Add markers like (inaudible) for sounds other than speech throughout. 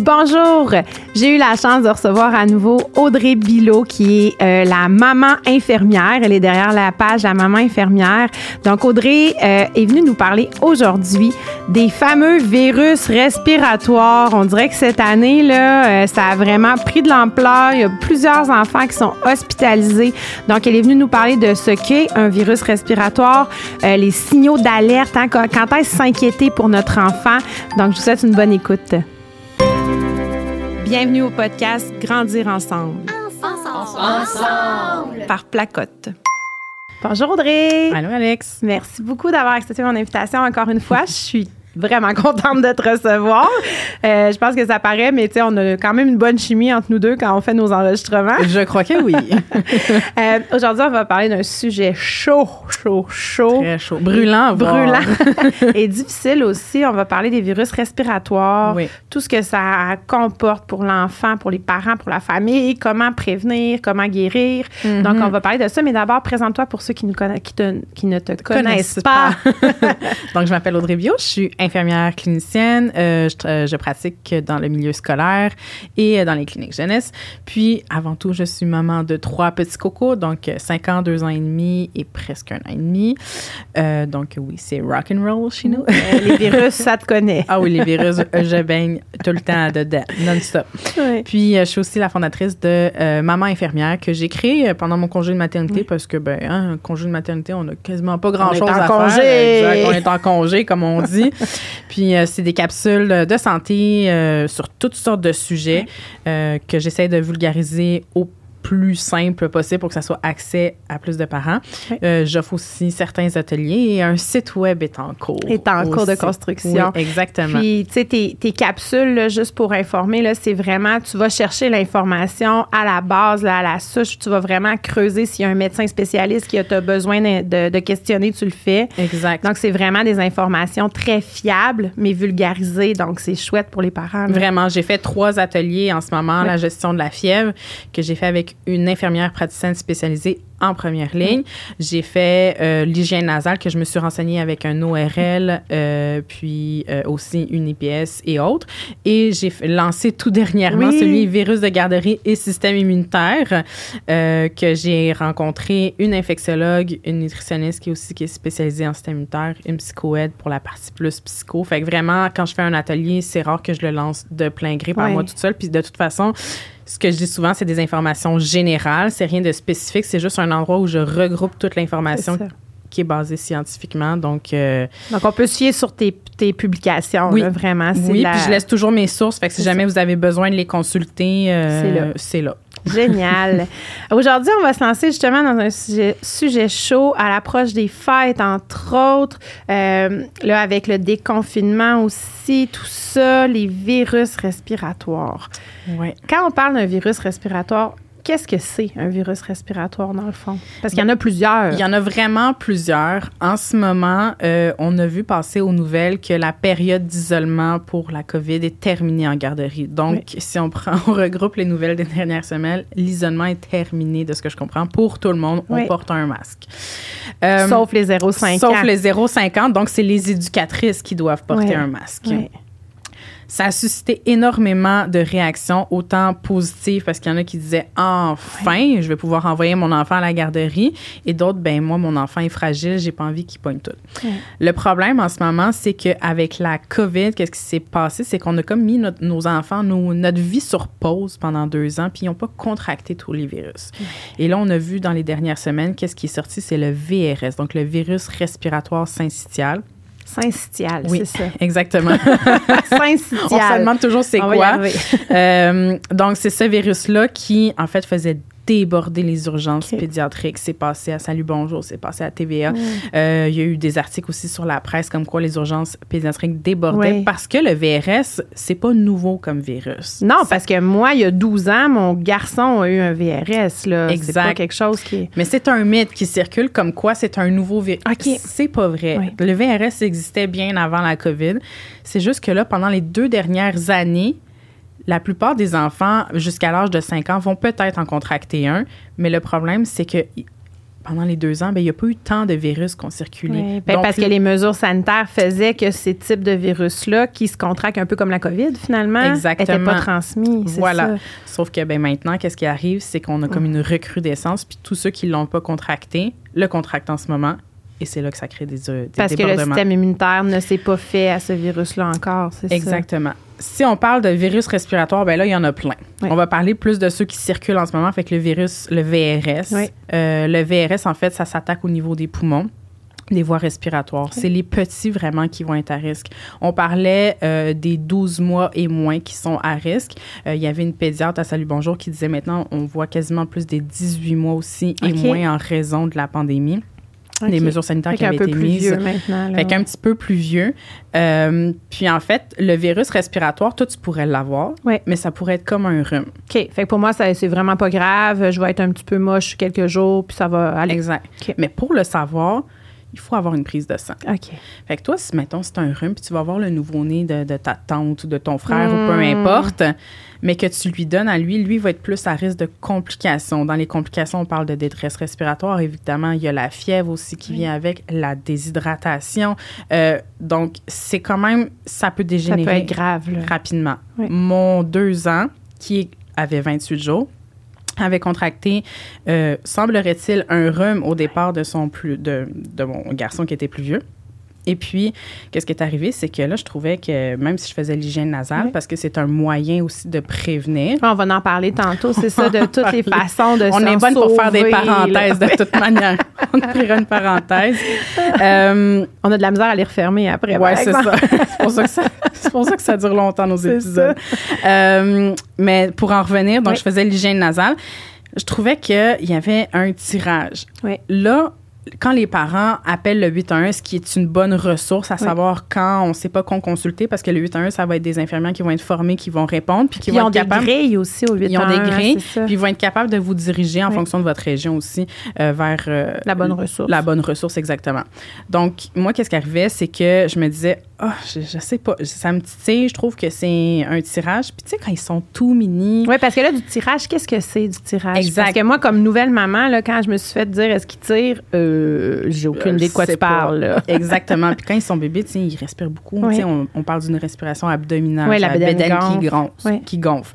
Bonjour, j'ai eu la chance de recevoir à nouveau Audrey Bilot qui est euh, la maman infirmière. Elle est derrière la page La maman infirmière. Donc Audrey euh, est venue nous parler aujourd'hui des fameux virus respiratoires. On dirait que cette année là, euh, ça a vraiment pris de l'ampleur. Il y a plusieurs enfants qui sont hospitalisés. Donc elle est venue nous parler de ce qu'est un virus respiratoire, les signaux d'alerte, hein, quand, quand est-ce s'inquiéter pour notre enfant. Donc je vous souhaite une bonne écoute. Bienvenue au podcast Grandir ensemble. Ensemble. Par Placotte. Bonjour Audrey. Allô Alex. Merci beaucoup d'avoir accepté mon invitation encore une fois. Je suis vraiment (laughs) contente de te recevoir. Euh, je pense que ça paraît, mais tu sais, on a quand même une bonne chimie entre nous deux quand on fait nos enregistrements. Je crois que oui. (laughs) euh, Aujourd'hui, on va parler d'un sujet chaud, chaud, chaud. Très chaud. Brûlant, Brûlant. (laughs) et difficile aussi. On va parler des virus respiratoires, oui. tout ce que ça comporte pour l'enfant, pour les parents, pour la famille, comment prévenir, comment guérir. Mm -hmm. Donc, on va parler de ça. Mais d'abord, présente-toi pour ceux qui, nous qui, te, qui ne te connaissent, connaissent pas. pas. Donc, je m'appelle Audrey Bio. Je suis infirmière clinicienne. Euh, je, je, pratique dans le milieu scolaire et dans les cliniques jeunesse. Puis, avant tout, je suis maman de trois petits cocos, donc 5 ans, 2 ans et demi et presque un an et demi. Euh, donc, oui, c'est rock and roll chez nous. les (laughs) virus, ça te connaît. Ah oui, les virus, je baigne tout le temps dedans, non-stop. Oui. Puis, je suis aussi la fondatrice de euh, Maman infirmière que j'ai créée pendant mon congé de maternité oui. parce que, ben, hein, un congé de maternité, on n'a quasiment pas grand-chose à congé. faire. Exact, on est en congé, comme on dit. (laughs) Puis euh, c'est des capsules de santé euh, sur toutes sortes de sujets euh, que j'essaie de vulgariser au plus simple possible pour que ça soit accès à plus de parents. Oui. Euh, J'offre aussi certains ateliers et un site web est en cours. Est en aussi. cours de construction. Oui, exactement. Puis, tu sais, tes, tes, capsules, là, juste pour informer, c'est vraiment, tu vas chercher l'information à la base, là, à la souche. Tu vas vraiment creuser s'il y a un médecin spécialiste qui a besoin de, de, de, questionner, tu le fais. Exact. Donc, c'est vraiment des informations très fiables, mais vulgarisées. Donc, c'est chouette pour les parents. Là. Vraiment. J'ai fait trois ateliers en ce moment, oui. la gestion de la fièvre, que j'ai fait avec une infirmière praticienne spécialisée en première ligne. J'ai fait euh, l'hygiène nasale que je me suis renseignée avec un ORL, euh, puis euh, aussi une IPS et autres. Et j'ai lancé tout dernièrement oui. celui virus de garderie et système immunitaire que j'ai rencontré une infectiologue, une nutritionniste qui est aussi qui est spécialisée en système immunitaire, une psychoède pour la partie plus psycho. Fait que vraiment, quand je fais un atelier, c'est rare que je le lance de plein gré par oui. moi toute seule. Puis de toute façon, ce que je dis souvent, c'est des informations générales, c'est rien de spécifique, c'est juste un endroit où je regroupe toute l'information qui est basée scientifiquement. Donc, euh, donc on peut se fier sur tes, tes publications, oui. là, vraiment. Oui, la... puis je laisse toujours mes sources, fait que si jamais vous avez besoin de les consulter, euh, c'est là. là. Génial. (laughs) Aujourd'hui, on va se lancer justement dans un sujet, sujet chaud à l'approche des fêtes, entre autres. Euh, là, avec le déconfinement aussi, tout ça, les virus respiratoires. Ouais. Quand on parle d'un virus respiratoire, qu'est-ce que c'est un virus respiratoire dans le fond? Parce qu'il y en a plusieurs. Il y en a vraiment plusieurs. En ce moment, euh, on a vu passer aux nouvelles que la période d'isolement pour la COVID est terminée en garderie. Donc, oui. si on prend, (laughs) on regroupe les nouvelles des dernières semaines, l'isolement est terminé de ce que je comprends pour tout le monde. On oui. porte un masque. Euh, sauf les 0,5 Sauf les 0,5 ans. Donc, c'est les éducatrices qui doivent porter oui. un masque. Ça a suscité énormément de réactions, autant positives, parce qu'il y en a qui disaient enfin, je vais pouvoir envoyer mon enfant à la garderie, et d'autres, ben moi, mon enfant est fragile, j'ai pas envie qu'il pogne tout. Ouais. Le problème en ce moment, c'est qu'avec la COVID, qu'est-ce qui s'est passé? C'est qu'on a comme mis notre, nos enfants, nos, notre vie sur pause pendant deux ans, puis ils n'ont pas contracté tous les virus. Ouais. Et là, on a vu dans les dernières semaines, qu'est-ce qui est sorti? C'est le VRS, donc le virus respiratoire syncytial. Syncytial, oui, c'est ça. (laughs) Exactement. (laughs) Syncytial. On se demande toujours c'est quoi. euh, donc, c'est ce virus-là qui, en fait, faisait déborder les urgences okay. pédiatriques. C'est passé à Salut Bonjour, c'est passé à TVA. Euh, il y a eu des articles aussi sur la presse comme quoi les urgences pédiatriques débordaient oui. parce que le VRS, c'est pas nouveau comme virus. Non, parce que moi, il y a 12 ans, mon garçon a eu un VRS. Là. Exact. C'est pas quelque chose qui. Mais c'est un mythe qui circule comme quoi c'est un nouveau virus. Okay. C'est pas vrai. Oui. Le VRS existait bien avant la COVID. C'est juste que là, pendant les deux dernières années, la plupart des enfants jusqu'à l'âge de 5 ans vont peut-être en contracter un, mais le problème, c'est que pendant les deux ans, ben, il n'y a pas eu tant de virus qui ont circulé. Oui, ben, parce que les mesures sanitaires faisaient que ces types de virus-là, qui se contractent un peu comme la COVID finalement, n'étaient pas transmis. Voilà. Ça. Sauf que ben, maintenant, qu'est-ce qui arrive? C'est qu'on a comme une recrudescence, puis tous ceux qui ne l'ont pas contracté le contractent en ce moment. Et c'est là que ça crée des, des Parce que le système immunitaire ne s'est pas fait à ce virus-là encore, c'est ça? Exactement. Si on parle de virus respiratoire, ben là, il y en a plein. Oui. On va parler plus de ceux qui circulent en ce moment, avec le virus, le VRS. Oui. Euh, le VRS, en fait, ça s'attaque au niveau des poumons des voies respiratoires. C'est les petits vraiment qui vont être à risque. On parlait euh, des 12 mois et moins qui sont à risque. Euh, il y avait une pédiatre à Salut Bonjour qui disait maintenant on voit quasiment plus des 18 mois aussi et moins en raison de la pandémie. Des OK. mesures sanitaires Fait qui avaient peu été plus mises. vieux maintenant. là. Fait qu'un petit peu plus vieux. Euh, puis en fait, le virus respiratoire, toi, tu pourrais l'avoir, Ouais. mais ça pourrait être comme un rhume. OK. Fait que pour moi, c'est vraiment pas grave. Je vais être un petit peu moche quelques jours, puis ça va aller. Exact. OK. Mais pour le savoir, il faut avoir une prise de sang. OK. Fait que toi, si, mettons, c'est un rhume, puis tu vas voir le nouveau-né de, de ta tante ou de ton frère ou peu Mm. importe, mais que tu lui donnes à lui, lui va être plus à risque de complications. Dans les complications, on parle de détresse respiratoire. Évidemment, il y a la fièvre aussi qui vient avec, la déshydratation. Euh, donc, c'est quand même, ça peut Ça dégénérer peut être grave. Là. rapidement. Oui. Mon deux ans, qui avait 28 jours, avait contracté, euh, semblerait-il, un rhume au départ de son plus de, de mon garçon qui était plus vieux. Et puis, qu'est-ce qui est arrivé, c'est que là, je trouvais que même si je faisais l'hygiène nasale, Oui. parce que c'est un moyen aussi de prévenir, On va en parler tantôt, c'est ça, de toutes les parler. façon de on s'en est bonne pour faire des là. parenthèses de toute manière. (laughs) on ouvrira une parenthèse. Euh, On a de la misère à les refermer après. Par c'est ça. (laughs) c'est pour ça que ça, c'est pour ça que ça dure longtemps nos épisodes. Euh, mais pour en revenir, donc Oui. je faisais l'hygiène nasale. Je trouvais qu'il y avait un tirage. Oui. Là, quand les parents appellent le 811, ce qui est une bonne ressource, à Oui. savoir quand on ne sait pas qu'on consulter, parce que le 811, ça va être des infirmières qui vont être formées, qui vont répondre, puis qui ils vont ont être des capables. grilles aussi au 8 Ils ont des grilles. Puis ils vont être capables de vous diriger en Oui. fonction de votre région aussi euh, vers euh, La bonne ressource. La bonne ressource, exactement. Donc, moi, qu'est-ce qui arrivait, c'est que je me disais, ah, je, je sais pas, ça me titille, je trouve que c'est un tirage. Puis, tu sais, quand ils sont tout mini. Oui, parce que là, du tirage, qu'est-ce que c'est du tirage? Exact. Parce que moi, comme nouvelle maman, là, quand je me suis fait dire est-ce qu'il tire, euh, j'ai aucune Euh, idée de quoi tu parles. là. (laughs) Exactement. Puis quand ils sont bébés, tu sais, ils respirent beaucoup. Oui. Tu sais, On, on parle d'une respiration abdominale. Oui, la bédaine qui gonfle. gonfle. Oui. Qui gonfle.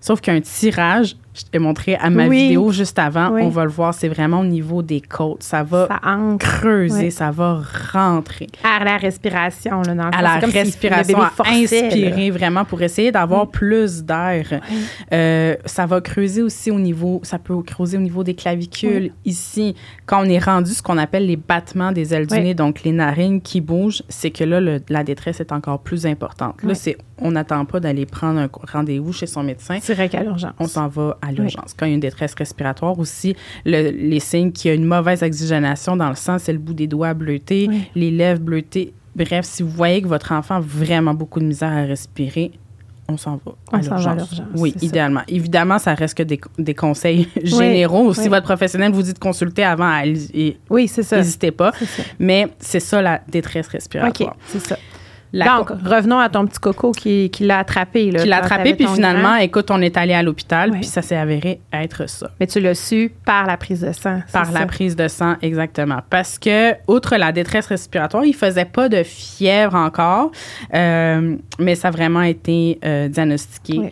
Sauf qu'un tirage, je t'ai montré à ma Oui. vidéo juste avant, Oui. on va le voir, c'est vraiment au niveau des côtes. Ça va Ça creuser, Oui. ça va rentrer. à la respiration. Là, dans le à la C'est comme si respiration, à là. inspirer vraiment pour essayer d'avoir plus d'air. Euh, ça va creuser aussi au niveau, ça peut creuser au niveau des clavicules. Ici, quand on est rendu ce qu'on appelle les battements des ailes du nez, donc les narines qui bougent, c'est que là, le- la détresse est encore plus importante. Là, c'est, on n'attend pas d'aller prendre un rendez-vous chez son médecin. Direct à l'urgence. On s'en va à l'urgence. Quand il y a une détresse respiratoire aussi, le- les signes qu'il y a une mauvaise oxygénation dans le sang, c'est le bout des doigts bleutés, Oui. les lèvres bleutées. Bref, si vous voyez que votre enfant a vraiment beaucoup de misère à respirer, on s'en va à On à l'urgence. Oui, c'est ça. idéalement. Évidemment, ça reste que des, des conseils (laughs) généraux. Si oui. votre professionnel vous dit de consulter avant, Oui, c'est ça. n'hésitez pas. Ça. Mais c'est ça la détresse OK, respiratoire. c'est ça. La Donc, revenons à ton petit coco qui, qui l'a attrapé. Là, qui l'a attrapé, puis finalement, grand. écoute, on est allé à l'hôpital, Oui. puis ça s'est avéré être ça. Mais tu l'as su par la prise de sang. Par ça? la prise de sang, exactement. Parce que, outre la détresse respiratoire, il faisait pas de fièvre encore, euh, mais ça a vraiment été euh, diagnostiqué. Oui.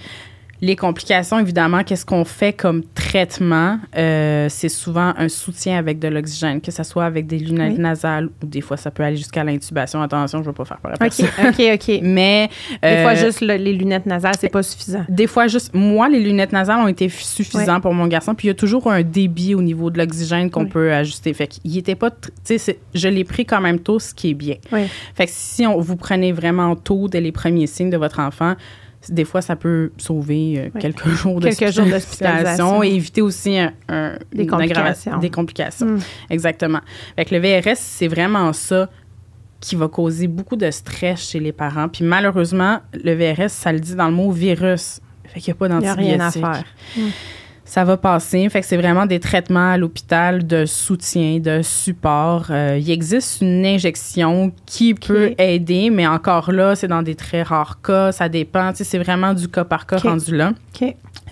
Les complications, évidemment, qu'est-ce qu'on fait comme traitement? Euh, c'est souvent un soutien avec de l'oxygène, que ce soit avec des lunettes Oui. nasales ou des fois, ça peut aller jusqu'à l'intubation. Attention, je ne veux pas faire peur à OK, personne. OK, OK. (laughs) Mais Des euh, fois, juste le- les lunettes nasales, c'est pas suffisant. des fois, juste, moi, les lunettes nasales ont été suffisants Ouais. pour mon garçon. Puis il y a toujours un débit au niveau de l'oxygène qu'on Oui. peut ajuster. Fait qu'il était pas, tu sais, je l'ai pris quand même tôt, ce qui est bien. Fait que si on, vous prenez vraiment tôt dès les premiers signes de votre enfant, des fois, ça peut sauver euh, Oui. quelques (laughs) jours d'hospitalisation. et éviter aussi un, un- Des complications. aggravation- Des complications. Mm. Exactement. Fait que le VRS, c'est vraiment ça qui va causer beaucoup de stress chez les parents. Puis malheureusement, le VRS, ça le dit dans le mot virus. Fait qu'il n'y a pas Il n'y a d'antibiotiques. rien à faire. Ça va passer. Fait que c'est vraiment des traitements à l'hôpital de soutien, de support. Euh, il existe une injection qui peut aider, mais encore là, c'est dans des très rares cas. Ça dépend. Tu sais, c'est vraiment du cas par cas rendu là.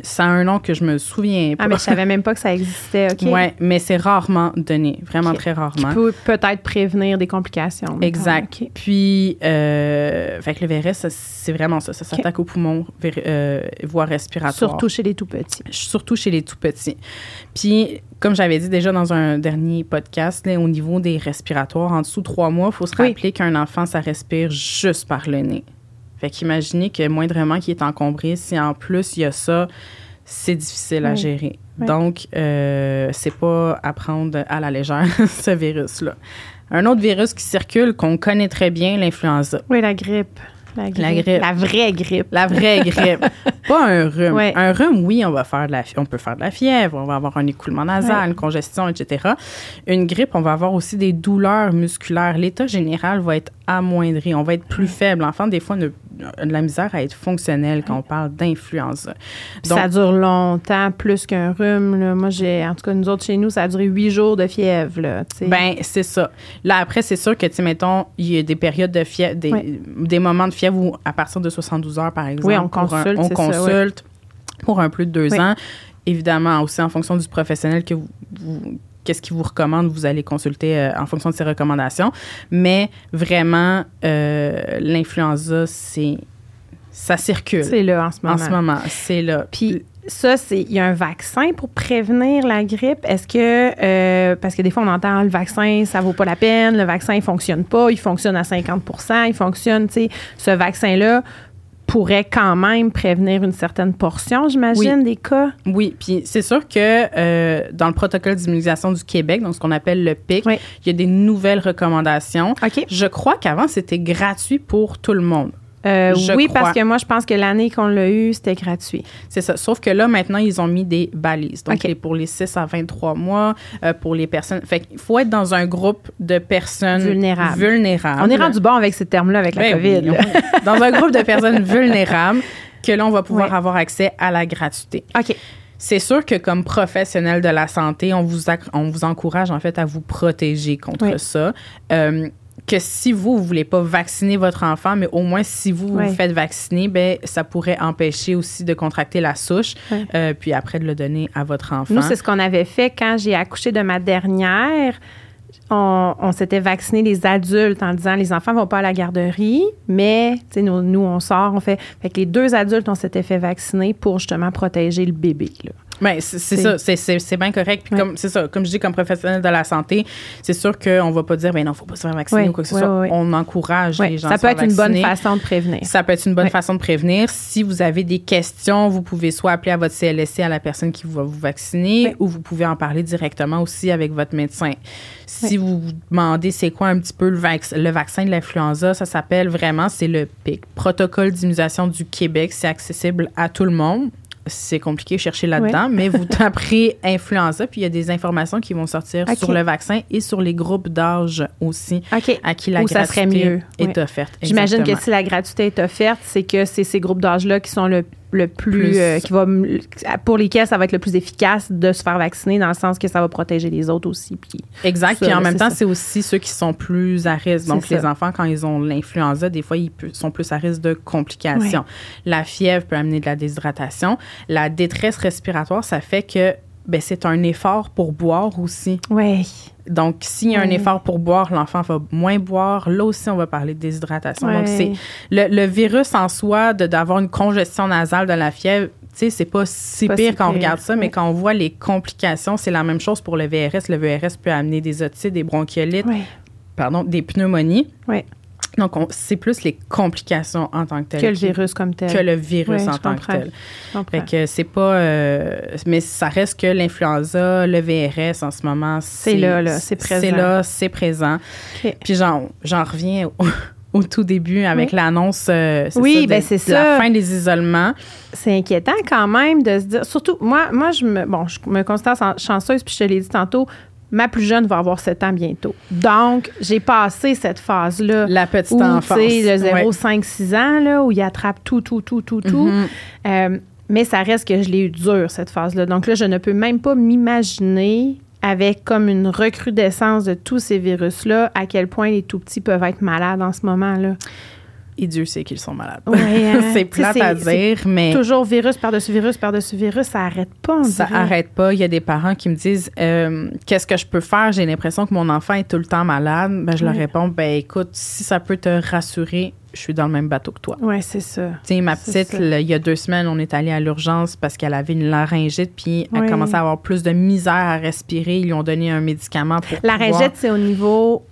Ça a un nom que je me souviens pas. Ah, mais je savais même pas que ça existait, (laughs) OK? Oui, mais c'est rarement donné, vraiment très rarement. Qui peut peut-être prévenir des complications. Exact. Puis, euh, fait que le VRS, c'est vraiment ça. Ça s'attaque aux poumons, euh, voie respiratoire. Surtout chez les tout petits. surtout chez les tout petits. Puis, comme j'avais dit déjà dans un dernier podcast, là, au niveau des respiratoires, en dessous de trois mois, il faut se Oui. rappeler qu'un enfant, ça respire juste par le nez. Fait qu'imaginez que moindrement qu'il est encombré, si en plus il y a ça, c'est difficile à gérer. Oui. Donc, euh, c'est pas à prendre à la légère, (laughs) ce virus-là. Un autre virus qui circule, qu'on connaît très bien, l'influenza. Oui, la grippe. La grippe. La grippe. La vraie grippe. La vraie (laughs) grippe. Pas un rhume. Ouais. Un rhume, oui, on va faire de la, fi- on peut faire de la fièvre, on va avoir un écoulement nasal, Ouais. une congestion, etc. Une grippe, on va avoir aussi des douleurs musculaires. L'état général va être amoindri, on va être plus faible. L'enfant, des fois, ne- a de la misère à être fonctionnel quand on parle d'influenza. Ça dure longtemps, plus qu'un rhume. là. Moi, j'ai, en tout cas, nous autres, chez nous, ça a duré huit jours de fièvre. Là. Ben, c'est ça. Là, après, c'est sûr que, tu mettons, il y a des périodes de fièvre, des, des moments de fièvre où, à partir de 72 heures, par exemple, Oui, on un- consulte, on consulte pour un plus de deux Oui. ans. Évidemment, aussi en fonction du professionnel que vous, vous- qu'est-ce qu'il vous recommande, vous allez consulter euh, en fonction de ses recommandations. Mais vraiment, euh, l'influenza, c'est ça circule c'est là en ce moment. en ce moment. C'est là. Puis ça, c'est il y a un vaccin pour prévenir la grippe. Est-ce que euh, parce que des fois on entend le vaccin, ça vaut pas la peine, le vaccin il fonctionne pas, il fonctionne à 50% il fonctionne, tu sais, ce vaccin là pourrait quand même prévenir une certaine portion, j'imagine, des cas? Oui, puis c'est sûr que euh, dans le protocole d'immunisation du Québec, donc ce qu'on appelle le PIC, Oui. il y a des nouvelles recommandations. Je crois qu'avant, c'était gratuit pour tout le monde. Euh, oui, crois. parce que moi, je pense que l'année qu'on l'a eu, c'était gratuit. C'est ça. Sauf que là, maintenant, ils ont mis des balises. Donc, OK. les- pour les 6 à 23 mois, euh, pour les personnes. Fait qu'il faut être dans un groupe de personnes Vulnérables. vulnérables. On est rendu bon avec ces termes-là avec la Ben COVID. oui, dans un groupe de personnes (laughs) vulnérables que là, on va pouvoir avoir accès à la gratuité. OK. C'est sûr que comme professionnel de la santé, on vous, on vous encourage en fait à vous protéger contre Oui. ça. Euh, que si vous, vous voulez pas vacciner votre enfant, mais au moins si vous Oui. vous faites vacciner, ben ça pourrait empêcher aussi de contracter la souche, Oui. euh, puis après de le donner à votre enfant. Nous, c'est ce qu'on avait fait quand j'ai accouché de ma dernière. On, on s'était vacciné les adultes en disant les enfants vont pas à la garderie, mais nous, nous, on sort, on fait. Fait que les deux adultes, on s'était fait vacciner pour justement protéger le bébé. Là. Ben, c'est ça, c'est- bien correct. Puis Ouais. comme c'est ça, comme je dis, comme professionnel de la santé, c'est sûr qu'on va pas dire, ben non, faut pas se faire vacciner Ouais, ou quoi que ce ouais, soit. On encourage les gens ça à se peut faire être une bonne vacciner. façon de prévenir. Ça peut être une bonne façon de prévenir. Si vous avez des questions, vous pouvez soit appeler à votre CLSC, à la personne qui va vous vacciner, ou vous pouvez en parler directement aussi avec votre médecin. Si vous vous demandez c'est quoi un petit peu le, vac- le vaccin de l'influenza, ça s'appelle vraiment, c'est le PIC, Protocole d'immunisation du Québec. C'est accessible à tout le monde. C'est compliqué de chercher là-dedans, mais vous (laughs) taperez influenza, puis il y a des informations qui vont sortir sur le vaccin et sur les groupes d'âge aussi à qui la Où ça serait gratuité mieux. est Ouais. offerte. J'imagine que si la gratuité est offerte, c'est que c'est ces groupes d'âge-là qui sont le, le plus, Plus- euh, qui va pour lesquels ça va être le plus efficace de se faire vacciner dans le sens que ça va protéger les autres aussi. Puis Exact. Ça, Puis en même temps, c'est aussi ceux qui sont plus à risque. Donc, les ça. enfants, quand ils ont l'influenza, des fois, ils sont plus à risque de complications. La fièvre peut amener de la déshydratation. La détresse respiratoire, ça fait que ben, c'est un effort pour boire aussi. ouais. Donc, s'il y a un effort pour boire, l'enfant va moins boire. Là aussi, on va parler de déshydratation. Donc, c'est le, le virus en soi, de- d'avoir une congestion nasale de la fièvre, tu sais, c'est pas si Pas pire si quand on regarde ça, mais Ouais. quand on voit les complications, c'est la même chose pour le VRS. Le VRS peut amener des otites, des bronchiolites, Ouais. pardon, des pneumonies. Ouais. Donc, on- c'est plus les complications en tant que telles. Que le virus comme tel. Que le virus en tant que tel. Fait que c'est pas. euh, mais ça reste que l'influenza, le VRS en ce moment, C'est là, là, c'est présent. C'est là, c'est présent. OK. Puis j'en, reviens au, (laughs) au tout début avec Oui. l'annonce euh, Oui, ça, ben c'est de la ça. fin des isolements. c'est inquiétant quand même de se dire. Surtout, moi, moi je me, bon, je me considère chan- chanceuse, puis je te l'ai dit tantôt, ma plus jeune va avoir 7 ans bientôt. Donc, j'ai passé cette phase-là. La petite où, enfance. le 0, Ouais. 5, 6 ans, là, où il attrape tout, tout, tout, tout, tout. Mhm. Euh, mais ça reste que je l'ai eu dur, cette phase-là. Donc là, je ne peux même pas m'imaginer avec comme une recrudescence de tous ces virus-là, à quel point les tout petits peuvent être malades en ce moment-là. Et Dieu sait qu'ils sont malades. Ouais, hein. (laughs) c'est plate à dire, mais Toujours virus par-dessus virus par-dessus virus, ça arrête pas. on ça dirait. arrête pas. Il y a des parents qui me disent euh, Qu'est-ce que je peux faire? J'ai l'impression que mon enfant est tout le temps malade. Ben, je leur Ouais. réponds Ben écoute, si ça peut te rassurer, je suis dans le même bateau que toi. Ouais, c'est ça. Tu sais, ma petite, là, il y a deux semaines, on est allé à l'urgence parce qu'elle avait une laryngite, puis elle Oui. commençait à avoir plus de misère à respirer. Ils lui ont donné un médicament pour La pouvoir- ringette, c'est au niveau.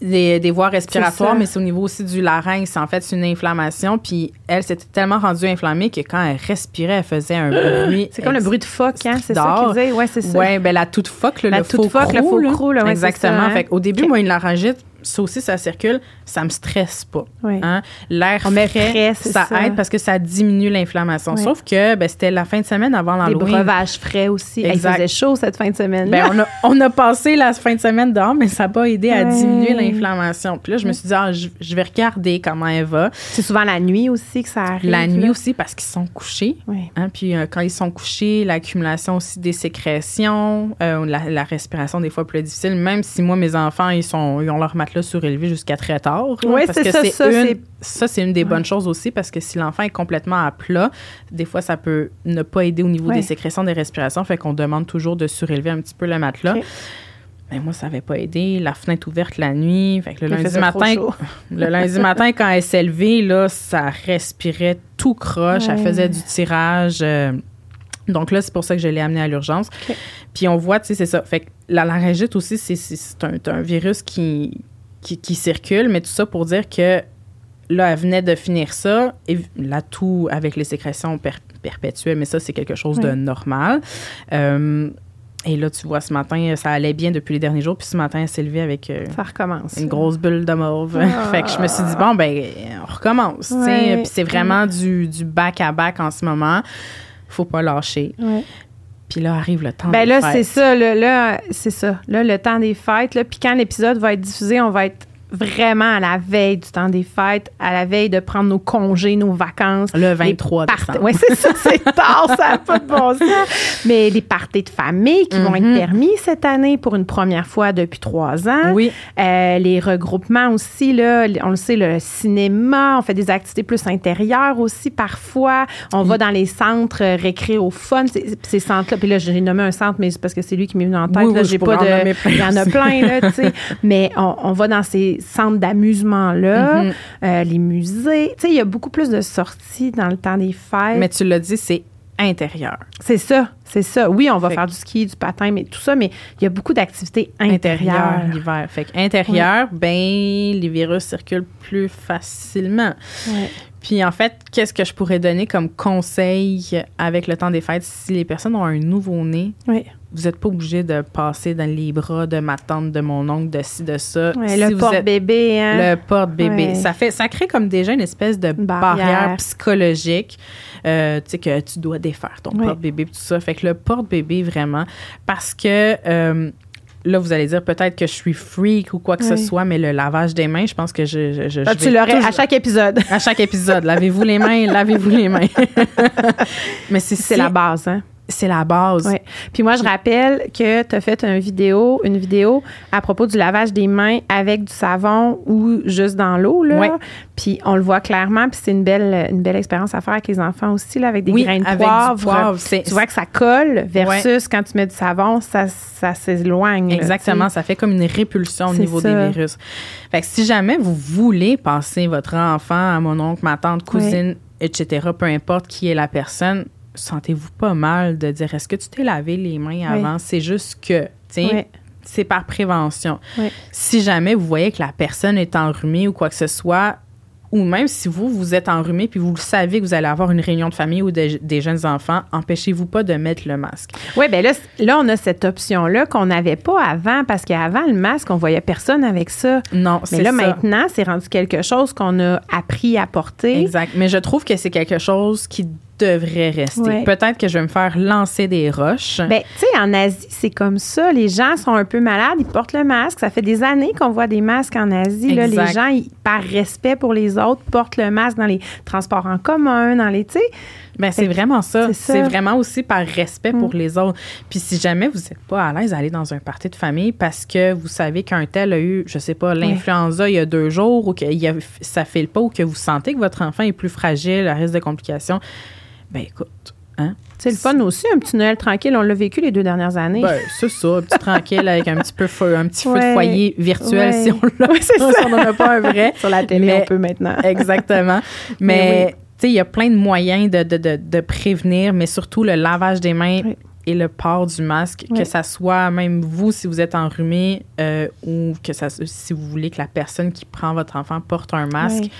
Des, des voies respiratoires, mais c'est au niveau aussi du larynx. En fait, c'est une inflammation. Puis elle s'était tellement rendue inflammée que quand elle respirait, elle faisait un bruit. C'est comme le bruit de phoque, hein? C'est ça qu'ils disaient? Ouais, c'est ça. Ouais, ben la toute phoque, là, La le toute faux phoque, le croc, faux là. croc, là, ouais, c'est Exactement. ça, hein? Fait qu'au début, moi, une laryngite, ça aussi, ça circule, ça me stresse pas. Ouais. Hein? L'air frais, frais, ça, ça. aide parce que ça diminue l'inflammation. Sauf que ben, c'était la fin de semaine avant Des l'Halloween. breuvages frais aussi. Hey, Il faisait chaud cette fin de semaine. Ben, on, a, on a passé la fin de semaine dehors, mais ça n'a pas aidé à diminuer l'inflammation. Puis là, je me suis dit, ah, je, je vais regarder comment elle va. c'est souvent la nuit aussi que ça arrive. La nuit là. aussi, parce qu'ils sont couchés. Oui. Hein, puis euh, quand ils sont couchés, l'accumulation aussi des sécrétions, euh, la, la respiration des fois plus difficile, même si moi, mes enfants, ils, sont, ils ont leur matelas surélevé jusqu'à très tard. là, parce c'est ça, ça, une- ça, c'est une des bonnes choses aussi, parce que si l'enfant est complètement à plat, des fois, ça peut ne pas aider au niveau Ouais. des sécrétions, des respirations, fait qu'on demande toujours de surélever un petit peu le matelas. Mais moi, ça n'avait pas aidé. La fenêtre ouverte la nuit. Fait que le lundi matin, (laughs) le lundi matin, quand elle s'est levée, là, ça respirait tout croche. Elle Ouais. faisait du tirage. euh, donc là, c'est pour ça que je l'ai amenée à l'urgence. Puis on voit, tu sais, c'est ça. Fait que la laryngite aussi, un, c'est un virus qui, qui, qui circule, mais tout ça pour dire que là, elle venait de finir ça. Et là, tout avec les sécrétions per- perpétuelles, mais ça, c'est quelque chose de normal. Euh, et là, tu vois, ce matin, ça allait bien depuis les derniers jours. Puis ce matin, elle s'est levée avec euh, Ça recommence. une grosse bulle de mauve. Ah. (laughs) fait que je me suis dit, bon, ben, on recommence. Ouais. Puis c'est vraiment du, du back-à-back en ce moment. Faut pas lâcher. Ouais. Puis là, arrive le temps Ben des là, fêtes. c'est ça. Là, là, c'est ça. Là, le temps des fêtes. Là, puis quand l'épisode va être diffusé, on va être vraiment à la veille du temps des fêtes, à la veille de prendre nos congés, nos vacances. Le 23 Les parties- décembre. Oui, c'est ça, c'est (laughs) tard, ça n'a pas de bon sens. Mais les parties de famille qui vont être Mhm. permis cette année pour une première fois depuis trois ans. Oui. Euh, les regroupements aussi, là, on le sait, le cinéma, on fait des activités plus intérieures aussi parfois. On va dans les centres euh, récré au fun, ces, centres-là. Puis là, j'ai nommé un centre, mais c'est parce que c'est lui qui m'est venu en tête. Oui, j'ai pas de. Il y en a plein, là, tu sais. (laughs) Mais on, on va dans ces centres d'amusement-là, Mhm. euh, les musées. Tu sais, il y a beaucoup plus de sorties dans le temps des fêtes. Mais tu l'as dit, c'est intérieur. C'est ça, c'est ça. Oui, on va Fait faire du ski, du patin, mais tout ça, mais il y a beaucoup d'activités intérieures. Intérieur, l'hiver. Fait que intérieur, ben, les virus circulent plus facilement. Ouais. Puis en fait, qu'est-ce que je pourrais donner comme conseil avec le temps des fêtes? Si les personnes ont un nouveau-né? Oui. Vous n'êtes pas obligé de passer dans les bras de ma tante, de mon oncle, de ci, de ça. Ouais, Si le porte-bébé, hein? Le porte-bébé. Ça, fait, ça crée comme déjà une espèce de barrière. barrière, psychologique. euh, tu sais, que tu dois défaire ton porte-bébé, tout ça. Fait que le porte-bébé, vraiment, parce que. euh, Là, vous allez dire peut-être que je suis freak ou quoi que ce soit, mais le lavage des mains, je pense que je. je, je- Ah, je tu l'aurais toujours- à chaque épisode. à chaque épisode. Lavez-vous les mains, lavez-vous les mains. (laughs) mais c'est C'est la base, hein? C'est la base. Ouais. Puis moi, je rappelle que tu as fait une vidéo, une vidéo à propos du lavage des mains avec du savon ou juste dans l'eau. Là. Ouais. Puis on le voit clairement. Puis c'est une belle, une belle expérience à faire avec les enfants aussi, là, avec des Oui, grains de poivre. poivre, Tu vois que ça colle versus quand tu mets du savon, ça, ça s'éloigne. Exactement, ça fait comme une répulsion au niveau ça. des virus. Fait que si jamais vous voulez passer votre enfant à mon oncle, ma tante, cousine, etc., peu importe qui est la personne, sentez-vous pas mal de dire est-ce que tu t'es lavé les mains avant? C'est juste que, Ouais. c'est par prévention. Si jamais vous voyez que la personne est enrhumée ou quoi que ce soit, ou même si vous, vous êtes enrhumé puis vous le savez que vous allez avoir une réunion de famille ou de- des jeunes enfants, empêchez-vous pas de mettre le masque. Oui, bien là, là, on a cette option-là qu'on n'avait pas avant parce qu'avant, le masque, on voyait personne avec ça. Non, Mais c'est là, ça. maintenant, c'est rendu quelque chose qu'on a appris à porter. Exact. Mais je trouve que c'est quelque chose qui devrait rester. Ouais. Peut-être que je vais me faire lancer des roches. Ben, tu sais, en Asie, c'est comme ça. Les gens sont un peu malades, ils portent le masque. Ça fait des années qu'on voit des masques en Asie. Là, les gens, ils- par respect pour les autres, portent le masque dans les transports en commun, dans les, tu. Ben, c'est Fait vraiment ça. c'est vraiment aussi par respect pour Mm. les autres. Puis si jamais vous n'êtes pas à l'aise à aller dans un party de famille parce que vous savez qu'un tel a eu, je sais pas, l'influenza il y a deux jours ou que il a- ça file pas ou que vous sentez que votre enfant est plus fragile, à risque de complications, ben écoute, hein? C'est le fun aussi, un petit Noël tranquille. On l'a vécu les deux dernières années. Ben, c'est ça, un petit tranquille avec un petit peu feu, un petit feu de foyer virtuel Ouais. si on l'a. Ouais, si on n'en a pas un vrai. (laughs) Sur la télé, Mais- on peut maintenant. (laughs) Exactement. Mais tu sais, il y a plein de moyens de, de, de, de prévenir, mais surtout le lavage des mains Oui. et le port du masque, Oui. que ça soit même vous si vous êtes enrhumé euh, ou que ça, si vous voulez que la personne qui prend votre enfant porte un masque. Oui.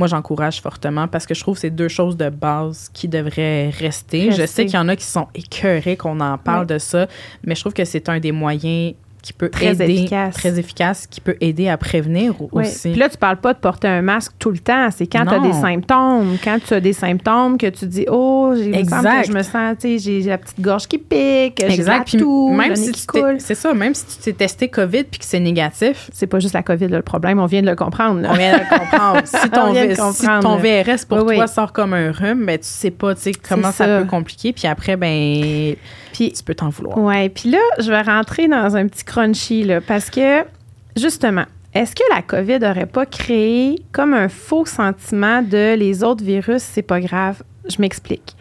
Moi, j'encourage fortement parce que je trouve que c'est deux choses de base qui devraient rester. Je sais qu'il y en a qui sont écœurés qu'on en parle Oui. de ça, mais je trouve que c'est un des moyens qui peut Très aider, efficace. très efficace, qui peut aider à prévenir Oui. aussi. Puis là, tu parles pas de porter un masque tout le temps. C'est quand tu as des symptômes. Quand tu as des symptômes que tu dis Oh, j'ai- je me sens, tu sais, j'ai la petite gorge qui pique, j'ai la toux, même le si qui coule. c'est ça, même si tu t'es testé COVID puis que c'est négatif, C'est pas juste la COVID, là, le problème. On vient de le comprendre. là. on vient de le comprendre. Si (laughs) On ton, si ton. VRS pour Oui, toi oui. sort comme un rhume, ben tu sais pas, tu sais comment ça. ça. peut compliquer. Puis après, ben Puis tu peux t'en vouloir. Ouais, puis là, je vais rentrer dans un petit crunchy, là, parce que, justement, est-ce que la COVID n'aurait pas créé comme un faux sentiment de les autres virus, c'est pas grave? Je m'explique.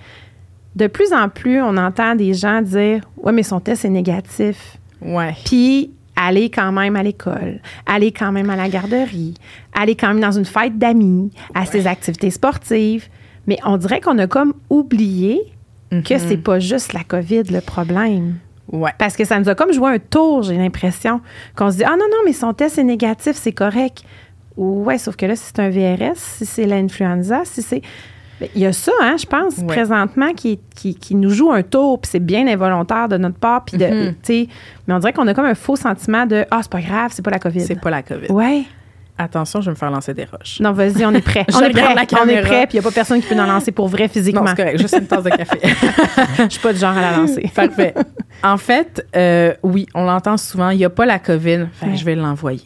De plus en plus, on entend des gens dire Ouais, mais son test est négatif. Ouais. Puis, aller quand même à l'école, aller quand même à la garderie, aller quand même dans une fête d'amis, à ses activités sportives. Mais on dirait qu'on a comme oublié que Mhm. c'est pas juste la COVID le problème. Ouais. Parce que ça nous a comme joué un tour, j'ai l'impression. Qu'on se dit, ah non, non, mais son test est négatif, c'est correct. Ouais, sauf que là, si c'est un VRS, si c'est l'influenza, si c'est. Ben, Il y a ça, hein, je pense, Ouais. présentement, qui, qui, qui nous joue un tour, puis c'est bien involontaire de notre part, puis de. Mhm. mais on dirait qu'on a comme un faux sentiment de, ah, c'est pas grave, c'est pas la COVID. C'est pas la COVID. Ouais. Attention, je vais me faire lancer des roches. Non, vas-y, on est prêt. (laughs) On est prêt. la on est prêt, puis il n'y a pas personne qui peut en lancer pour vrai physiquement. Non, c'est correct. Juste une tasse de café. (laughs) (laughs) Je suis pas du genre à la lancer. Parfait. En fait, euh, oui, on l'entend souvent. Il n'y a pas la COVID. Fait que Ouais. je vais l'envoyer.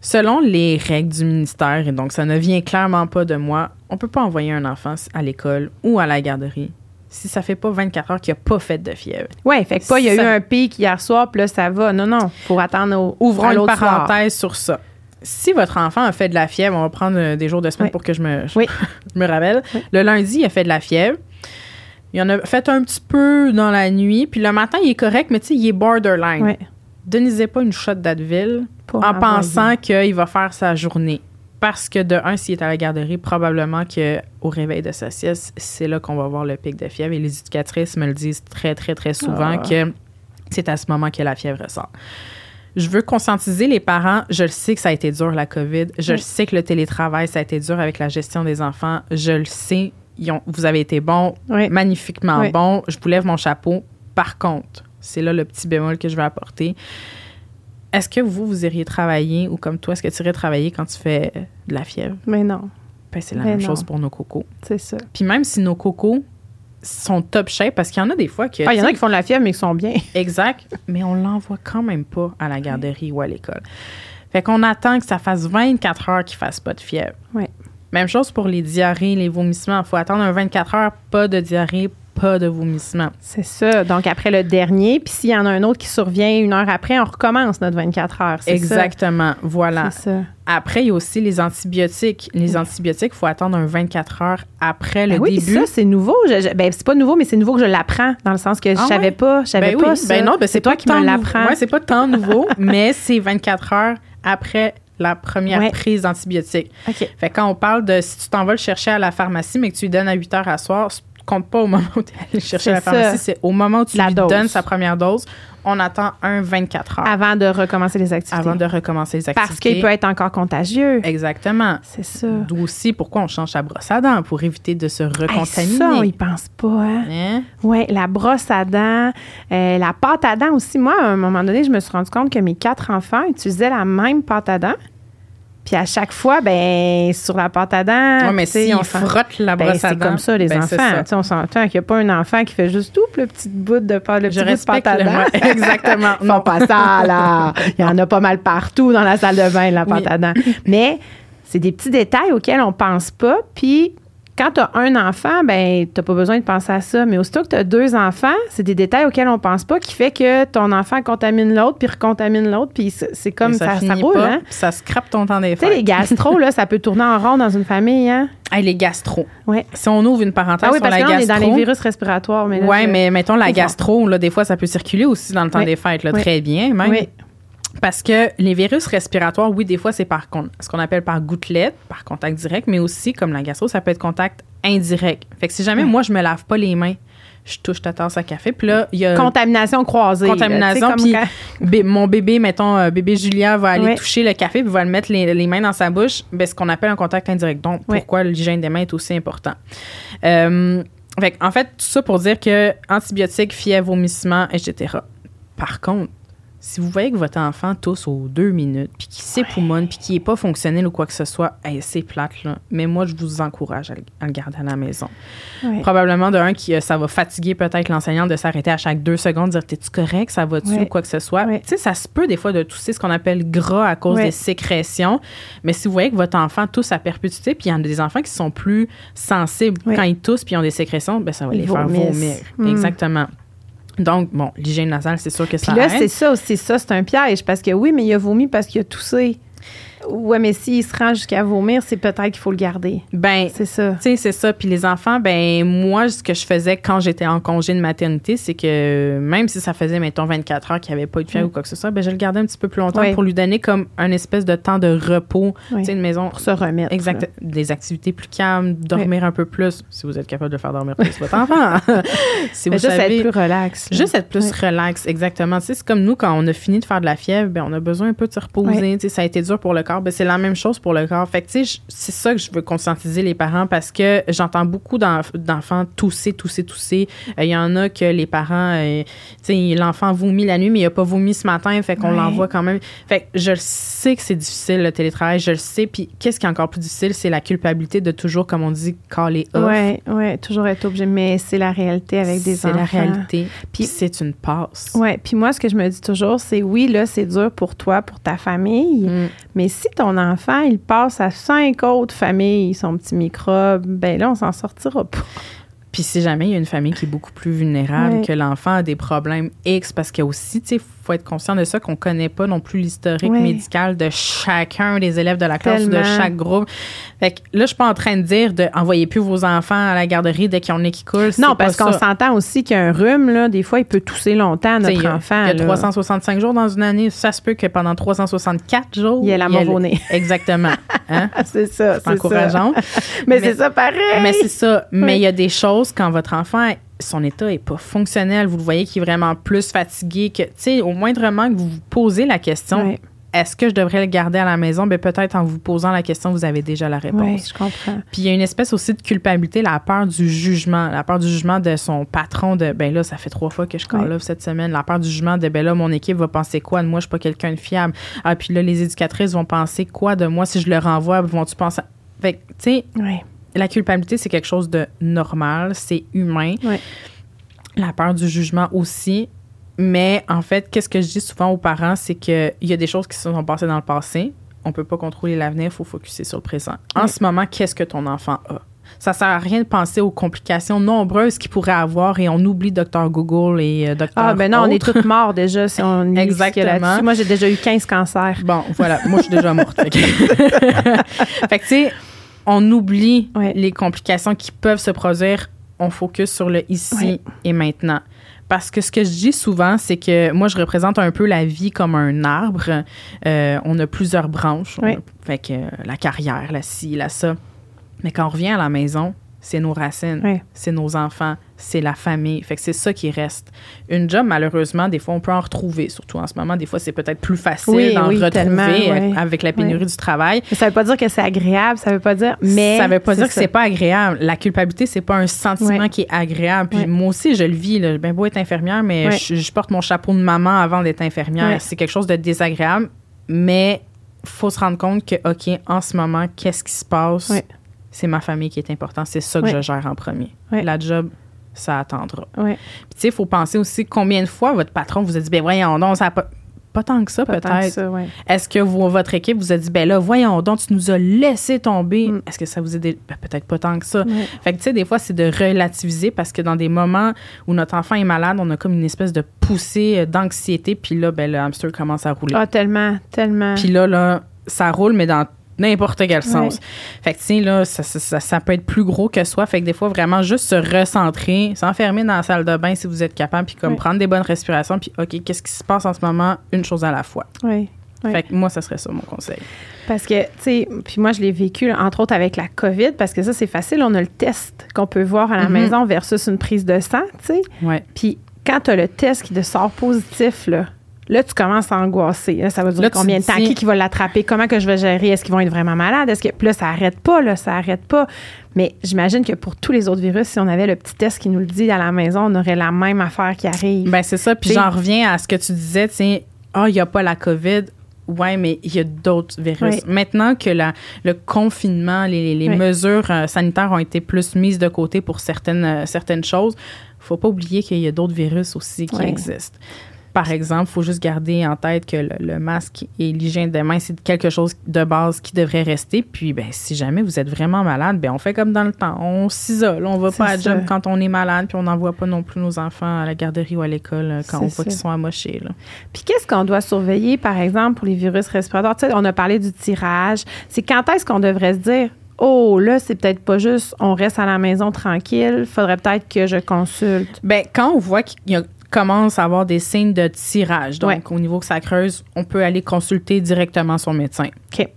Selon les règles du ministère, et donc ça ne vient clairement pas de moi, on peut pas envoyer un enfant à l'école ou à la garderie si ça fait pas 24 heures qu'il n'a pas fait de fièvre. Ouais, fait que pas, il y a Ça- eu un pic hier soir, puis là, ça va. Non, non, faut attendre au. Ouvrons une soir. parenthèse sur ça. Si votre enfant a fait de la fièvre, on va prendre euh, des jours de semaine Oui. pour que je me, Oui. (laughs) je me rappelle. Oui. Le lundi, il a fait de la fièvre. Il en a fait un petit peu dans la nuit. Puis le matin, il est correct, mais tu sais, il est borderline. Donnez pas une shot d'Advil en pensant qu'il va faire sa journée. Parce que de un, s'il est à la garderie, probablement qu'au réveil de sa sieste, c'est là qu'on va voir le pic de fièvre. Et les éducatrices me le disent très, très, très souvent Ah. que c'est à ce moment que la fièvre ressort. Je veux conscientiser les parents. Je le sais que ça a été dur, la COVID. Je le Oui. sais que le télétravail, ça a été dur avec la gestion des enfants. Je le sais. Ils ont- vous avez été bons, Oui. magnifiquement Oui. bons. Je vous lève mon chapeau. Par contre, c'est là le petit bémol que je vais apporter. Est-ce que vous, vous iriez travailler ou comme toi, est-ce que tu irais travailler quand tu fais de la fièvre? Mais non, Ben, c'est la Mais même non. chose pour nos cocos. c'est ça. Puis même si nos cocos sont top shape, parce qu'il y en a des fois que. Ah, il y en a qui font de la fièvre, mais qui sont bien. Exact, mais on l'envoie quand même pas à la garderie ou à l'école. Fait qu'on attend que ça fasse 24 heures qu'il fasse pas de fièvre. Ouais. Même chose pour les diarrhées, les vomissements. Il faut attendre un 24 heures, pas de diarrhée, pas de vomissement. C'est ça. Donc, après le dernier, puis s'il y en a un autre qui survient une heure après, on recommence notre 24 heures. C'est ça? Exactement. Voilà. C'est ça. Après, il y a aussi les antibiotiques. Les antibiotiques, il faut attendre un 24 heures après le Ben oui, début. ça, c'est nouveau. Je- je- ben, c'est pas nouveau, mais c'est nouveau que je l'apprends, dans le sens que je Ah savais pas. Je savais ben pas oui, ça. ben non, ben c'est toi qui me l'apprends. Ouais, c'est pas tant nouveau, (laughs) mais c'est 24 heures après la première Ouais. prise d'antibiotiques. OK. Fait que quand on parle de si tu t'en vas le chercher à la pharmacie, mais que tu lui donnes à 8 heures à soir, compte pas au moment où tu es allé chercher la pharmacie, c'est au moment où tu La lui dose. donnes sa première dose, on attend un 24 heures Avant de recommencer les activités. avant de recommencer les activités. Parce qu'il peut être encore contagieux. Exactement. C'est ça. D'où aussi pourquoi on change sa brosse à dents pour éviter de se Hey, recontaminer. ça, on y pense pas, hein? Hein? Oui, la brosse à dents, euh, la pâte à dents aussi. Moi, à un moment donné, je me suis rendu compte que mes quatre enfants utilisaient la même pâte à dents. Puis à chaque fois, ben sur la pâte à dents, Ouais, mais si on frotte la ben, brosse à c'est dents. comme ça, les ben, c'est enfants. ça. On s'entend qu'il n'y a pas un enfant qui fait juste tout le petit bout de pâte, le Je petit bout de pâte à dents. (laughs) exactement. Ils font pas ça, là. Il y en a pas mal partout dans la salle de bain, la pâte Oui. à dents. Mais c'est des petits détails auxquels on pense pas. Puis quand tu as un enfant, ben tu pas besoin de penser à ça. Mais aussitôt que tu as deux enfants, c'est des détails auxquels on pense pas qui fait que ton enfant contamine l'autre, puis recontamine l'autre, puis c'est comme ça, ça, roule. Hein? Ça scrape ton temps des Tu sais, les gastro, là, ça peut tourner en rond dans une famille. Hein? (laughs) les gastro. Ouais. Si on ouvre une parenthèse ah oui, sur parce la que là, gastro. on est dans les virus respiratoires. Mais là, oui, je- mais mettons la gastro, là, des fois, ça peut circuler aussi dans le temps Oui. des fêtes, là, Oui. très bien même. Oui. Parce que les virus respiratoires, oui, des fois, c'est par ce qu'on appelle par gouttelette, par contact direct, mais aussi, comme la gastro, ça peut être contact indirect. Fait que si jamais moi, je me lave pas les mains, je touche ta tasse à café, puis là, il y a Contamination croisée. contamination, puis quand- mon bébé, mettons, euh, bébé Julia va aller toucher le café, puis va le mettre les, les mains dans sa bouche, ben, ce qu'on appelle un contact indirect. Donc, Ouais. pourquoi l'hygiène des mains est aussi important. Euh, fait que, en fait, tout ça pour dire que antibiotiques, fièvre, vomissements, etc. Par contre, si vous voyez que votre enfant tousse aux deux minutes, puis qu'il s'époumonne, puis qu'il n'est pas fonctionnel ou quoi que ce soit, hey, c'est plate, là. Mais moi, je vous encourage à le, à le garder à la maison. Ouais. Probablement, de un, qui, euh, ça va fatiguer peut-être l'enseignant de s'arrêter à chaque deux secondes, dire T'es-tu correct, ça va-tu Ouais. ou quoi que ce soit. Ouais. Tu sais, ça se peut des fois de tousser ce qu'on appelle gras à cause des sécrétions. Mais si vous voyez que votre enfant tousse à perpétuité, puis il y en a des enfants qui sont plus sensibles quand ils toussent puis ils ont des sécrétions, ben ça va Ils les faire vomir. Mm. Exactement. Donc, bon, l'hygiène nasale, c'est sûr que ça Puis là, c'est ça aussi. Ça, c'est un piège. Parce que oui, mais il a vomi parce qu'il a toussé. Ouais, mais s'il se rend jusqu'à vomir, c'est peut-être qu'il faut le garder. Ben, C'est ça. Tu sais, c'est ça. Puis les enfants, ben moi, ce que je faisais quand j'étais en congé de maternité, c'est que même si ça faisait, mettons, 24 heures qu'il n'y avait pas eu de fièvre Mm. ou quoi que ce soit, ben je le gardais un petit peu plus longtemps pour lui donner comme un espèce de temps de repos. Oui. Tu sais, une maison. Pour se remettre. Exact. Des activités plus calmes, dormir un peu plus, si vous êtes capable de faire dormir plus votre enfant. (laughs) (laughs) si vous juste savez. être plus relax. là. Juste être plus relax, exactement. Tu sais, c'est comme nous, quand on a fini de faire de la fièvre, ben, on a besoin un peu de se reposer. Tu sais, ça a été dur pour le corps. Ben, c'est la même chose pour le corps. Fait que, c'est ça que je veux conscientiser les parents parce que j'entends beaucoup d'enf- d'enfants tousser, tousser, tousser. Euh, Il y en a que les parents, euh, tu sais, l'enfant vomit la nuit, mais il n'a pas vomi ce matin. Fait qu'on Ouais. l'envoie quand même. Fait que je le sais que c'est difficile, le télétravail. Je le sais. Puis, qu'est-ce qui est encore plus difficile, c'est la culpabilité de toujours, comme on dit, caller off. Ouais, ouais, toujours être obligé. Mais c'est la réalité avec des enfants. C'est la réalité. Puis- c'est une passe. Ouais, puis moi, ce que je me dis toujours, c'est oui, là, c'est dur pour toi, pour ta famille, Mm. mais si ton enfant, il passe à cinq autres familles, son petit microbe, ben là, on s'en sortira pas. Puis si jamais il y a une famille qui est beaucoup plus vulnérable, que l'enfant a des problèmes X, parce qu'il y a aussi, tu sais, faut être conscient de ça, qu'on connaît pas non plus l'historique médical de chacun des élèves de la classe ou de Tellement. chaque groupe. Fait que là, je suis pas en train de dire de envoyer plus vos enfants à la garderie dès qu'ils ont le nez qui coule. Non, parce qu'on s'entend aussi qu'un rhume, là, des fois, il peut tousser longtemps, notre a- enfant. Il y a là. 365 jours dans une année. Ça se peut que pendant 364 jours. Il y a la mort au nez. (laughs) Exactement. Hein? (laughs) c'est ça, C'est encourageant. (laughs) Mais, Mais- c'est ça pareil. Mais c'est ça. Mais Oui. il y a des choses quand votre enfant, son état est pas fonctionnel, vous le voyez qu'il est vraiment plus fatigué, que, tu sais, au moindrement que vous vous posez la question, Ouais. est-ce que je devrais le garder à la maison? Ben, peut-être en vous posant la question, vous avez déjà la réponse. Oui, je comprends. Puis il y a une espèce aussi de culpabilité, la peur du jugement, la peur du jugement de son patron de ben là, ça fait trois fois que je call Ouais. cette semaine, la peur du jugement de ben là, mon équipe va penser quoi de moi, je suis pas quelqu'un de fiable. Ah, puis là, les éducatrices vont penser quoi de moi si je le renvoie, vont-tu penser. Fait que, tu sais, Oui. La culpabilité, c'est quelque chose de normal, c'est humain. Ouais. La peur du jugement aussi. Mais en fait, qu'est-ce que je dis souvent aux parents, c'est qu'il y a des choses qui se sont passées dans le passé. On peut pas contrôler l'avenir, il faut focuser sur le présent. En Ouais. ce moment, qu'est-ce que ton enfant a? Ça sert à rien de penser aux complications nombreuses qu'il pourrait avoir et on oublie Dr Google et euh, Dr. Ah, ben non, on est tous morts déjà si on (laughs) Exactement. Moi, j'ai déjà eu 15 cancers. Bon, voilà. Moi, je suis déjà morte. fait que, (laughs) (laughs) Fait que, tu sais, on oublie Ouais. les complications qui peuvent se produire. On focus sur le ici Ouais. et maintenant. Parce que ce que je dis souvent, c'est que moi, je représente un peu la vie comme un arbre. Euh, on a plusieurs branches. On a- fait que la carrière, la ci, la ça. Mais quand on revient à la maison, c'est nos racines, c'est nos enfants, c'est la famille. Fait que c'est ça qui reste. Une job, malheureusement, des fois, on peut en retrouver. Surtout en ce moment, des fois, c'est peut-être plus facile Oui, d'en oui, retrouver euh, avec la pénurie du travail. Mais ça veut pas dire que c'est agréable, ça veut pas dire. Mais ça veut pas dire que c'est pas agréable. La culpabilité, c'est pas un sentiment qui est agréable. Puis moi aussi, je le vis. Là. Ben beau être infirmière, mais je, je porte mon chapeau de maman avant d'être infirmière. C'est quelque chose de désagréable, mais faut se rendre compte que, OK, en ce moment, qu'est-ce qui se passe? C'est ma famille qui est important. C'est ça que Ouais. je gère en premier. Ouais. La job, ça attendra. Puis, tu sais, il faut penser aussi combien de fois votre patron vous a dit, ben voyons, non, ça a pas. pas tant que ça, peut-être. ouais. Est-ce que vous- votre équipe vous a dit, ben là, voyons donc, tu nous as laissé tomber. Mm. Est-ce que ça vous a ben, peut-être pas tant que ça. Fait que, tu sais, des fois, c'est de relativiser parce que dans des moments où notre enfant est malade, on a comme une espèce de poussée euh, d'anxiété, puis là, ben, le hamster commence à rouler. Ah, tellement, tellement. Puis là, là, ça roule, mais dans n'importe quel sens. Ouais. Fait que, tu sais, là, ça, ça, ça- peut être plus gros que soi. Fait que des fois, vraiment, juste se recentrer, s'enfermer dans la salle de bain si vous êtes capable, puis comme Ouais. prendre des bonnes respirations, puis OK, qu'est-ce qui se passe en ce moment? Une chose à la fois. Oui. Ouais. Fait que moi, ça serait ça, mon conseil. Parce que, tu sais, puis moi, je l'ai vécu, entre autres, avec la COVID, parce que ça, c'est facile. On a le test qu'on peut voir à la Mhm. maison versus une prise de sang, tu sais. Puis quand tu as le test qui te sort positif, là, là, tu commences à angoisser. Là, ça va durer Là, combien de temps? dis- Qui, qui va l'attraper? Comment que je vais gérer? Est-ce qu'ils vont être vraiment malades? Est-ce que... Puis là, ça arrête pas, là, ça arrête pas. Mais j'imagine que pour tous les autres virus, si on avait le petit test qui nous le dit à la maison, on aurait la même affaire qui arrive. Ben, c'est ça. Puis j'en reviens à ce que tu disais, tu ah, il n'y a pas la COVID. Ouais, mais il y a d'autres virus. Oui. Maintenant que la, le confinement, les, les Oui. mesures euh, sanitaires ont été plus mises de côté pour certaines, euh, certaines choses, faut pas oublier qu'il y a d'autres virus aussi qui Oui. existent. Par exemple, il faut juste garder en tête que le, le masque et l'hygiène des mains, c'est quelque chose de base qui devrait rester. Puis, ben, si jamais vous êtes vraiment malade, ben, on fait comme dans le temps. On s'isole. On va pas à ça. job quand on est malade, puis on n'envoie pas non plus nos enfants à la garderie ou à l'école euh, quand on voit qu'ils sont amochés. Là. Puis qu'est-ce qu'on doit surveiller, par exemple, pour les virus respiratoires? Tu sais, on a parlé du tirage. C'est quand est-ce qu'on devrait se dire, oh, là, c'est peut-être pas juste, on reste à la maison tranquille, faudrait peut-être que je consulte? Ben, quand on voit qu'il y a- commence à avoir des signes de tirage, donc Ouais. au niveau que ça creuse, on peut aller consulter directement son médecin. OK.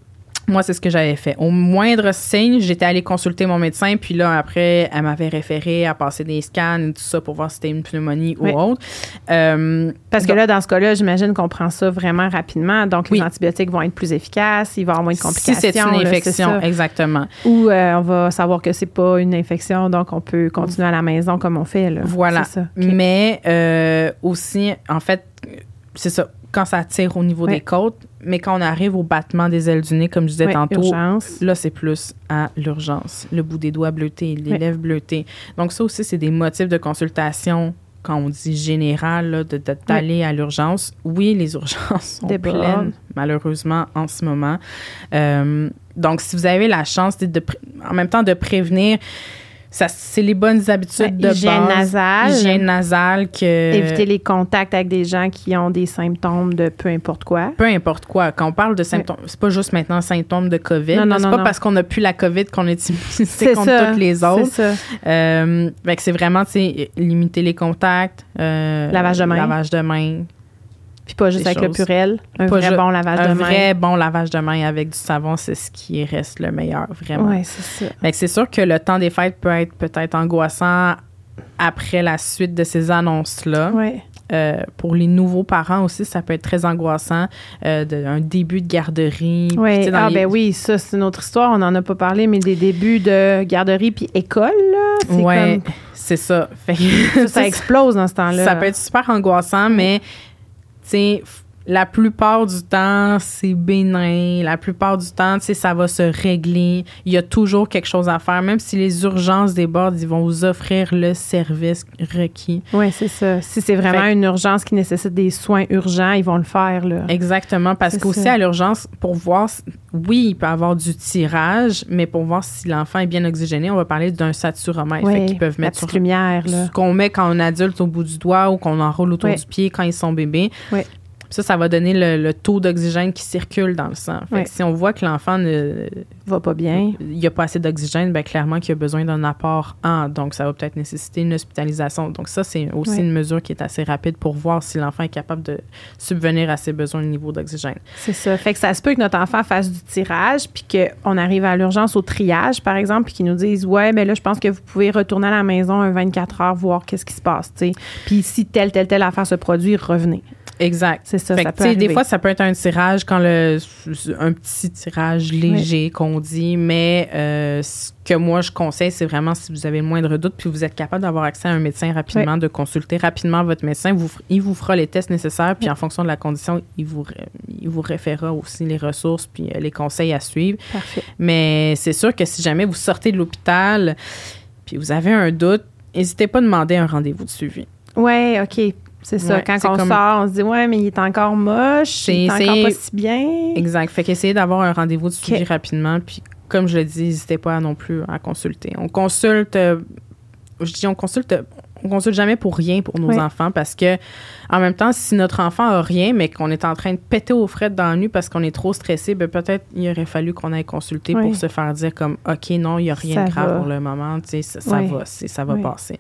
Moi, c'est ce que j'avais fait. Au moindre signe, j'étais allée consulter mon médecin, puis là, après, elle m'avait référé à passer des scans et tout ça pour voir si c'était une pneumonie Oui. ou autre. Euh, Parce que là, dans ce cas-là, j'imagine qu'on prend ça vraiment rapidement. Donc, les antibiotiques vont être plus efficaces, il va y avoir moins de si complications. c'est une infection, exactement. Ou euh, on va savoir que c'est pas une infection, donc on peut continuer à la maison comme on fait. Là. Voilà. Ça. Mais euh, aussi, en fait, c'est ça, quand ça tire au niveau Oui. des côtes, mais quand on arrive au battement des ailes du nez, comme je disais tantôt, urgence. là, c'est plus à l'urgence. Le bout des doigts bleutés, les Oui. lèvres bleutées. Donc, ça aussi, c'est des motifs de consultation quand on dit général, d'aller à l'urgence. Oui, les urgences sont Débordent. pleines, malheureusement, en ce moment. Euh, donc, si vous avez la chance de, de en même temps de prévenir, c'est les bonnes habitudes Ouais, de hygiène base. nasale. Hygiène nasale que... Éviter les contacts avec des gens qui ont des symptômes de peu importe quoi. peu importe quoi. Quand on parle de symptômes, c'est pas juste maintenant symptômes de COVID. Non, non, c'est pas non. parce qu'on n'a plus la COVID qu'on est immunisé C'est contre ça. toutes les C'est autres. ça. Euh, c'est vraiment, limiter les contacts. euh, Lavage de main. Lavage de main. Puis pas juste avec le purel. Un Pas vrai bon lavage Un de main. vrai bon lavage de main avec du savon, c'est ce qui reste le meilleur, vraiment. Oui, c'est ça. Que c'est sûr que le temps des fêtes peut être peut-être angoissant après la suite de ces annonces-là. Oui. Euh, pour les nouveaux parents aussi, ça peut être très angoissant. Euh, de- un début de garderie. Oui. dans Ah, les- ben oui, ça, c'est une autre histoire. On n'en a pas parlé, mais des débuts de garderie puis école, là. C'est Ouais, comme. c'est ça. Fait que Ça, ça (laughs) explose dans ce temps-là. ça peut être super angoissant, mais f- la plupart du temps, c'est bénin. La plupart du temps, tu sais, ça va se régler. Il y a toujours quelque chose à faire. Même si les urgences débordent, ils vont vous offrir le service requis. Oui, c'est ça. Si c'est vraiment Fait- une urgence qui nécessite des soins urgents, ils vont le faire, là. Exactement, parce qu'aussi à l'urgence, pour voir, oui, il peut y avoir du tirage, mais pour voir si l'enfant est bien oxygéné, on va parler d'un saturomètre. Oui, qu'ils peuvent la mettre petite sur lumière, là. ce qu'on met quand on est adulte au bout du doigt ou qu'on enroule autour Oui. du pied quand ils sont bébés. Oui. Ça, ça va donner le, le taux d'oxygène qui circule dans le sang. Fait Oui. que si on voit que l'enfant ne, Va pas bien. il n'y a pas assez d'oxygène, ben clairement qu'il a besoin d'un apport en. Donc, ça va peut-être nécessiter une hospitalisation. Donc, ça, c'est aussi une mesure qui est assez rapide pour voir si l'enfant est capable de subvenir à ses besoins au niveau d'oxygène. C'est ça. Fait que ça se peut que notre enfant fasse du tirage, puis qu'on arrive à l'urgence au triage, par exemple, puis qu'ils nous disent Ouais, mais là, je pense que vous pouvez retourner à la maison un 24 heures, voir qu'est-ce qui se passe. tu sais. Puis si telle, telle, telle affaire se produit, revenez. Exact. C'est ça, Fait ça peut des fois, ça peut être un tirage quand le un petit tirage léger qu'on dit, mais euh, ce que moi je conseille, c'est vraiment si vous avez le moindre doute, puis vous êtes capable d'avoir accès à un médecin rapidement, de consulter rapidement votre médecin, vous, il vous fera les tests nécessaires, puis en fonction de la condition, il vous il vous référera aussi les ressources puis euh, les conseils à suivre. Parfait. Mais c'est sûr que si jamais vous sortez de l'hôpital, puis vous avez un doute, n'hésitez pas à demander un rendez-vous de suivi. Ouais, OK. C'est ça. Ouais, quand on comme- sort, on se dit, ouais, mais il est encore moche, il est encore pas si bien. Exact. Fait qu'essayer d'avoir un rendez-vous de suivi rapidement. Puis, comme je le dis, n'hésitez pas non plus à consulter. On consulte, euh, je dis on consulte, on consulte jamais pour rien pour nos Oui. enfants parce que, en même temps, si notre enfant a rien, mais qu'on est en train de péter aux frettes dans la nuit parce qu'on est trop stressé, ben peut-être il aurait fallu qu'on aille consulter Oui. pour se faire dire comme, OK, non, il n'y a rien Ça de grave va. pour le moment, tu sais, ça, ça Oui. va, c'est- ça va Oui. passer.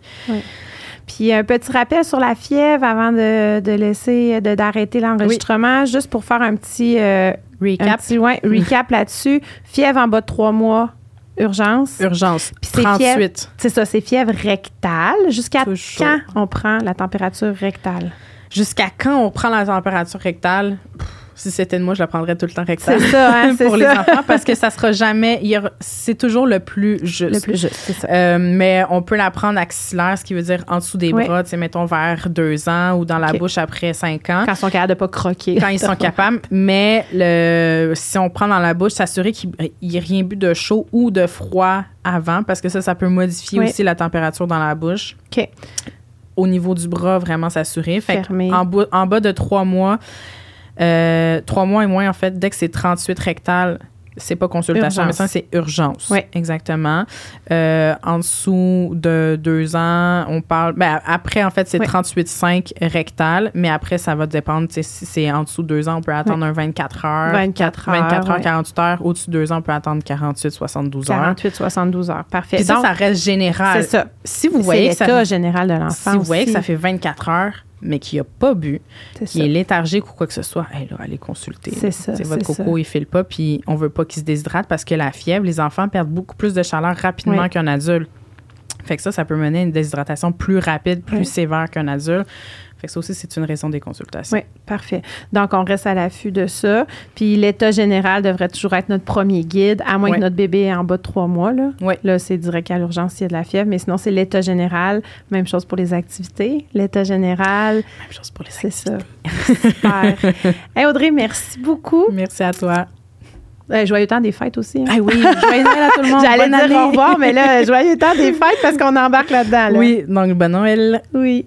Puis un petit rappel sur la fièvre avant de, de laisser, de- d'arrêter l'enregistrement, juste pour faire un petit, euh, un Recap, petit ouais, recap là-dessus. Fièvre en bas de trois mois, urgence. urgence, Puis c'est 38. C'est ça, c'est fièvre rectale. Jusqu'à quand on prend la température rectale? Jusqu'à quand on prend la température rectale? Pff, si c'était de moi, je la prendrais tout le temps rectale. C'est ça, hein, (laughs) pour les ça. enfants parce que ça sera jamais. C'est toujours le plus juste. Le plus juste, c'est ça. Euh, mais on peut la prendre axillaire, ce qui veut dire en dessous des Oui. bras, tu sais, mettons vers deux ans ou dans la bouche après cinq ans. Quand ils sont capables de pas croquer. Quand ils sont (laughs) capables, mais le, si on prend dans la bouche, s'assurer qu'il n'y ait rien bu de chaud ou de froid avant, parce que ça, ça peut modifier Oui. aussi la température dans la bouche. OK. Au niveau du bras, vraiment s'assurer. Fait en, en bas de trois mois, euh, trois mois et moins, en fait, dès que c'est 38 rectal, c'est pas consultation médecin, c'est urgence. Oui. Exactement. Euh, en dessous de deux ans, on parle. Ben, après, en fait, c'est Oui. 38,5 rectal, mais après, ça va dépendre. Si c'est en dessous de deux ans, on peut attendre un 24 heures. 24 heures. 24 heures, ouais. 48 heures. Au-dessus de deux ans, on peut attendre 48, 72 heures. 48, 72 heures. Parfait. Puis ça, Donc, ça reste général. c'est ça. Si vous voyez que ça l'état général de l'enfant si vous voyez que ça fait 24 heures, mais qu'il n'a pas bu, C'est qu'il ça. est léthargique ou quoi que ce soit, hey, là, allez consulter. C'est ça, votre coco, ça. il file pas, puis on veut pas qu'il se déshydrate parce que la fièvre, les enfants perdent beaucoup plus de chaleur rapidement Oui. qu'un adulte. Fait que ça, ça peut mener à une déshydratation plus rapide, plus Oui. sévère qu'un adulte. Fait que ça aussi, c'est une raison des consultations. Oui, parfait. Donc, on reste à l'affût de ça. Puis, l'état général devrait toujours être notre premier guide, à moins Oui. que notre bébé est en bas de trois mois. Là, Oui. là c'est direct à l'urgence s'il y a de la fièvre. Mais sinon, c'est l'état général. Même chose pour les activités. L'état général, Même chose pour les c'est ça. activités. (laughs) Super. hey, Audrey, merci beaucoup. Merci à toi. Euh, joyeux temps des fêtes aussi. hein. Ah oui, (laughs) joyeux Noël à tout le monde. J'allais dire année. au revoir, mais là, (laughs) joyeux temps des fêtes parce qu'on embarque là-dedans. là. Oui, donc bon Noël. Oui.